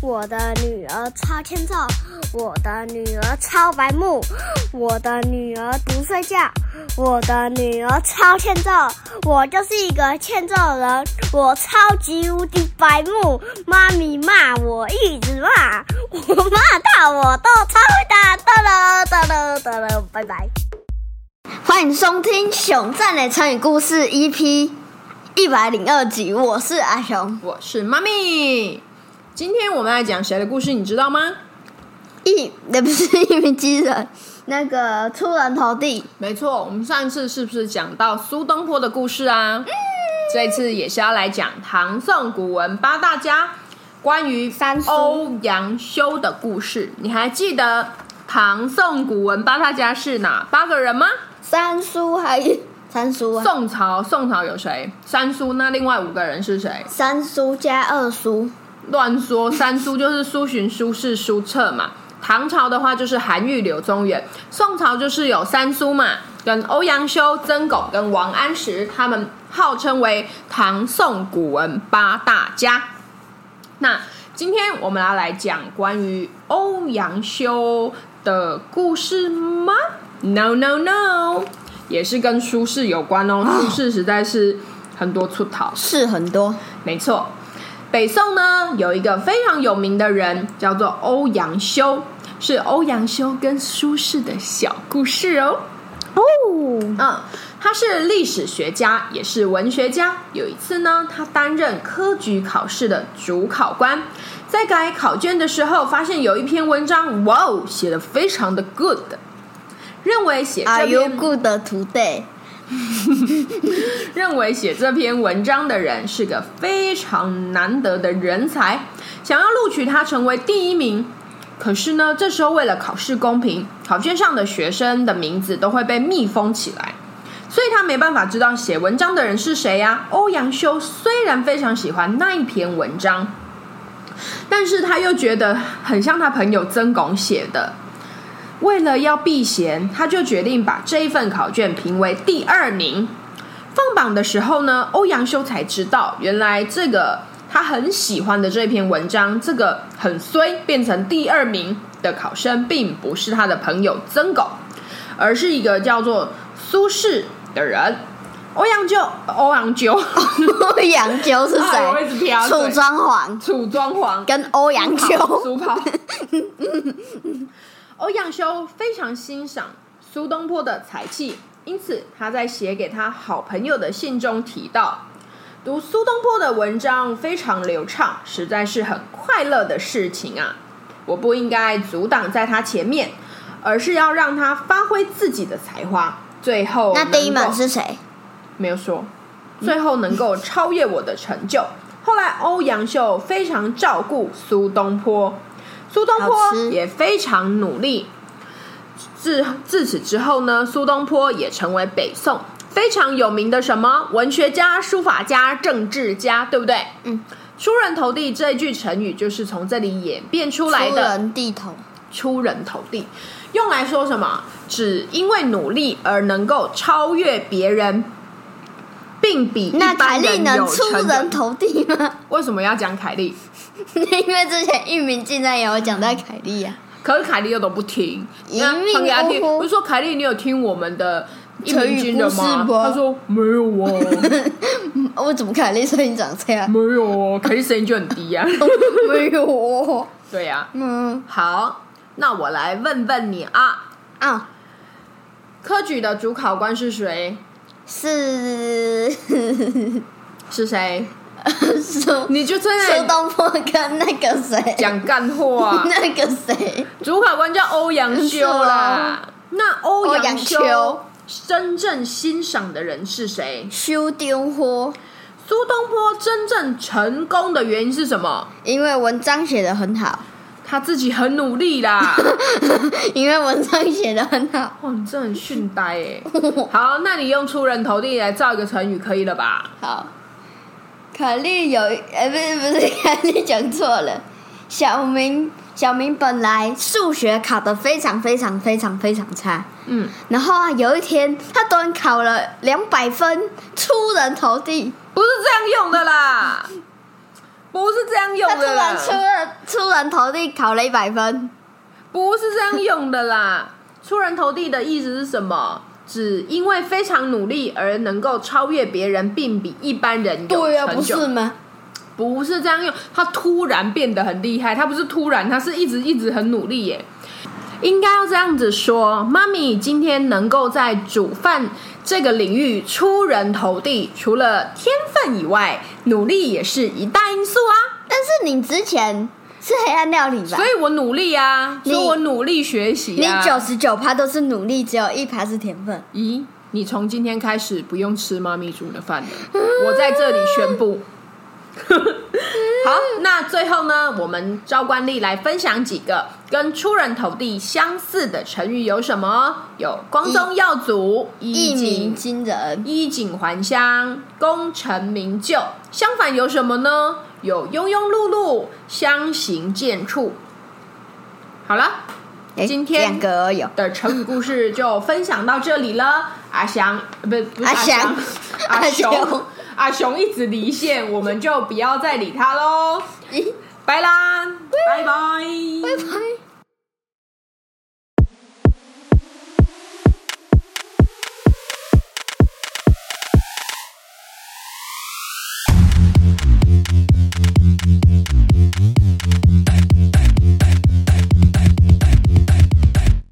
我的女儿超欠揍，我的女儿超白目，我的女儿不睡觉，我的女儿超欠揍，我就是一个欠揍人，我超级无敌白目，妈咪骂我一直骂，我骂到我都超会打，哒了哒了哒了，拜拜。欢迎收听《熊赞的成语故事》EP 一百零二集，我是阿雄。我是妈咪。今天我们来讲谁的故事，你知道吗？一 那不是一鸣惊人，那个出人头地。没错，我们上一次是不是讲到苏东坡的故事啊？这一次也是要来讲唐宋古文八大家关于三苏欧阳修的故事。你还记得唐宋古文八大家是哪八个人吗？三苏还 三叔啊，宋朝，宋朝有谁？三苏，那另外五个人是谁？三叔加二叔，乱说，三苏就是苏洵、苏轼、苏辙嘛。唐朝的话就是韩愈、柳宗元，宋朝就是有三苏嘛，跟欧阳修、曾巩跟王安石，他们号称为唐宋古文八大家。那今天我们要来讲关于欧阳修的故事吗？No No No，也是跟苏轼有关哦。苏轼实在是很多出逃。是很多。没错，北宋呢有一个非常有名的人，叫做欧阳修，是欧阳修跟苏轼的小故事哦。哦，嗯，他是历史学家，也是文学家。有一次呢，他担任科举考试的主考官，在改考卷的时候，发现有一篇文章，哇哦，写的非常的 good，认为写这 Are you 篇 good today？认为写这篇文章的人是个非常难得的人才，想要录取他成为第一名。可是呢，这时候为了考试公平，考卷上的学生的名字都会被密封起来，所以他没办法知道写文章的人是谁呀、欧阳修虽然非常喜欢那一篇文章，但是他又觉得很像他朋友曾巩写的。为了要避嫌，他就决定把这一份考卷评为第二名。放榜的时候呢，欧阳修才知道，原来这个他很喜欢的这篇文章，这个很衰变成第二名的考生，并不是他的朋友曾巩，而是一个叫做苏轼的人。欧阳修，欧阳修，欧阳修是哎我一直谁？飘楚庄王楚庄王跟欧阳修。苏跑。欧阳修非常欣赏苏东坡的才气，因此他在写给他好朋友的信中提到，读苏东坡的文章非常流畅，实在是很快乐的事情啊！我不应该阻挡在他前面，而是要让他发挥自己的才华，最后那第一门是谁？没有说，最后能够超越我的成就。后来欧阳修非常照顾苏东坡，苏东坡也非常努力。自自此之后呢，苏东坡也成为北宋非常有名的什么文学家、书法家、政治家，对不对？嗯，出人头地这一句成语就是从这里演变出来出的。人地头。出人头地，用来说什么？只因为努力而能够超越别人，并比一那凯般人莉能有出人。头地吗？为什么要讲凯莉？因为之前玉明竟然也有讲到凯莉啊。可是凯莉又都不听，一那命传给他听。呜呼我就说凯莉，你有听我们的一成语鸣惊人吗？他说没有啊，我怎么凯莉声音长这样？没有啊，凯莉声音就很低呀、啊。没有哦。对呀、嗯好，那我来问问你啊，啊，科举的主考官是谁？是是谁？苏 你就真的苏东坡跟那个谁，讲干话。那个谁，主考官叫欧阳修啦。那欧欧阳阳修修真正欣赏的人是谁？苏东坡，苏东坡真正成功的原因是什么？因为文章写的很好，他自己很努力啦。因为文章写的很好。哇，你真的很训呆哎。好，那你用出人头地来造一个成语可以了吧？好，凯莉有，呃，不是不是，凯莉 讲错了。小明，小明本来数学考得非常非常非常非常差，嗯，然后啊，有一天他突然考了两百分，出人头地。不是这样用的啦。不是这样用的他突然，出了出人头地，考了一百分。不是这样用的啦。出人头地的意思是什么？只因为非常努力而能够超越别人，并比一般人有对啊、不是吗？不是这样用，他突然变得很厉害，他不是突然，他是一直一直很努力耶。应该要这样子说，妈咪今天能够在煮饭这个领域出人头地，除了天分以外，努力也是一大因素啊。但是你之前是黑暗料理吧所？以我努力啊，所以我努力学习、你啊。九十九趴都是努力，只有一趴是天分。咦，你从今天开始不用吃妈咪煮的饭了，我在这里宣布。好，那最后呢，我们照惯例来分享几个跟出人头地相似的成语有什么？有光宗耀祖、一鸣景惊人，衣锦还乡、功成名就。相反有什么呢？有庸庸碌碌、相形见绌。好了，今天。的成语故事就分享到这里了。阿翔，呃不不是阿翔翔，阿雄，阿雄一直离线，我们就不要再理他喽。拜啦，拜拜。拜拜。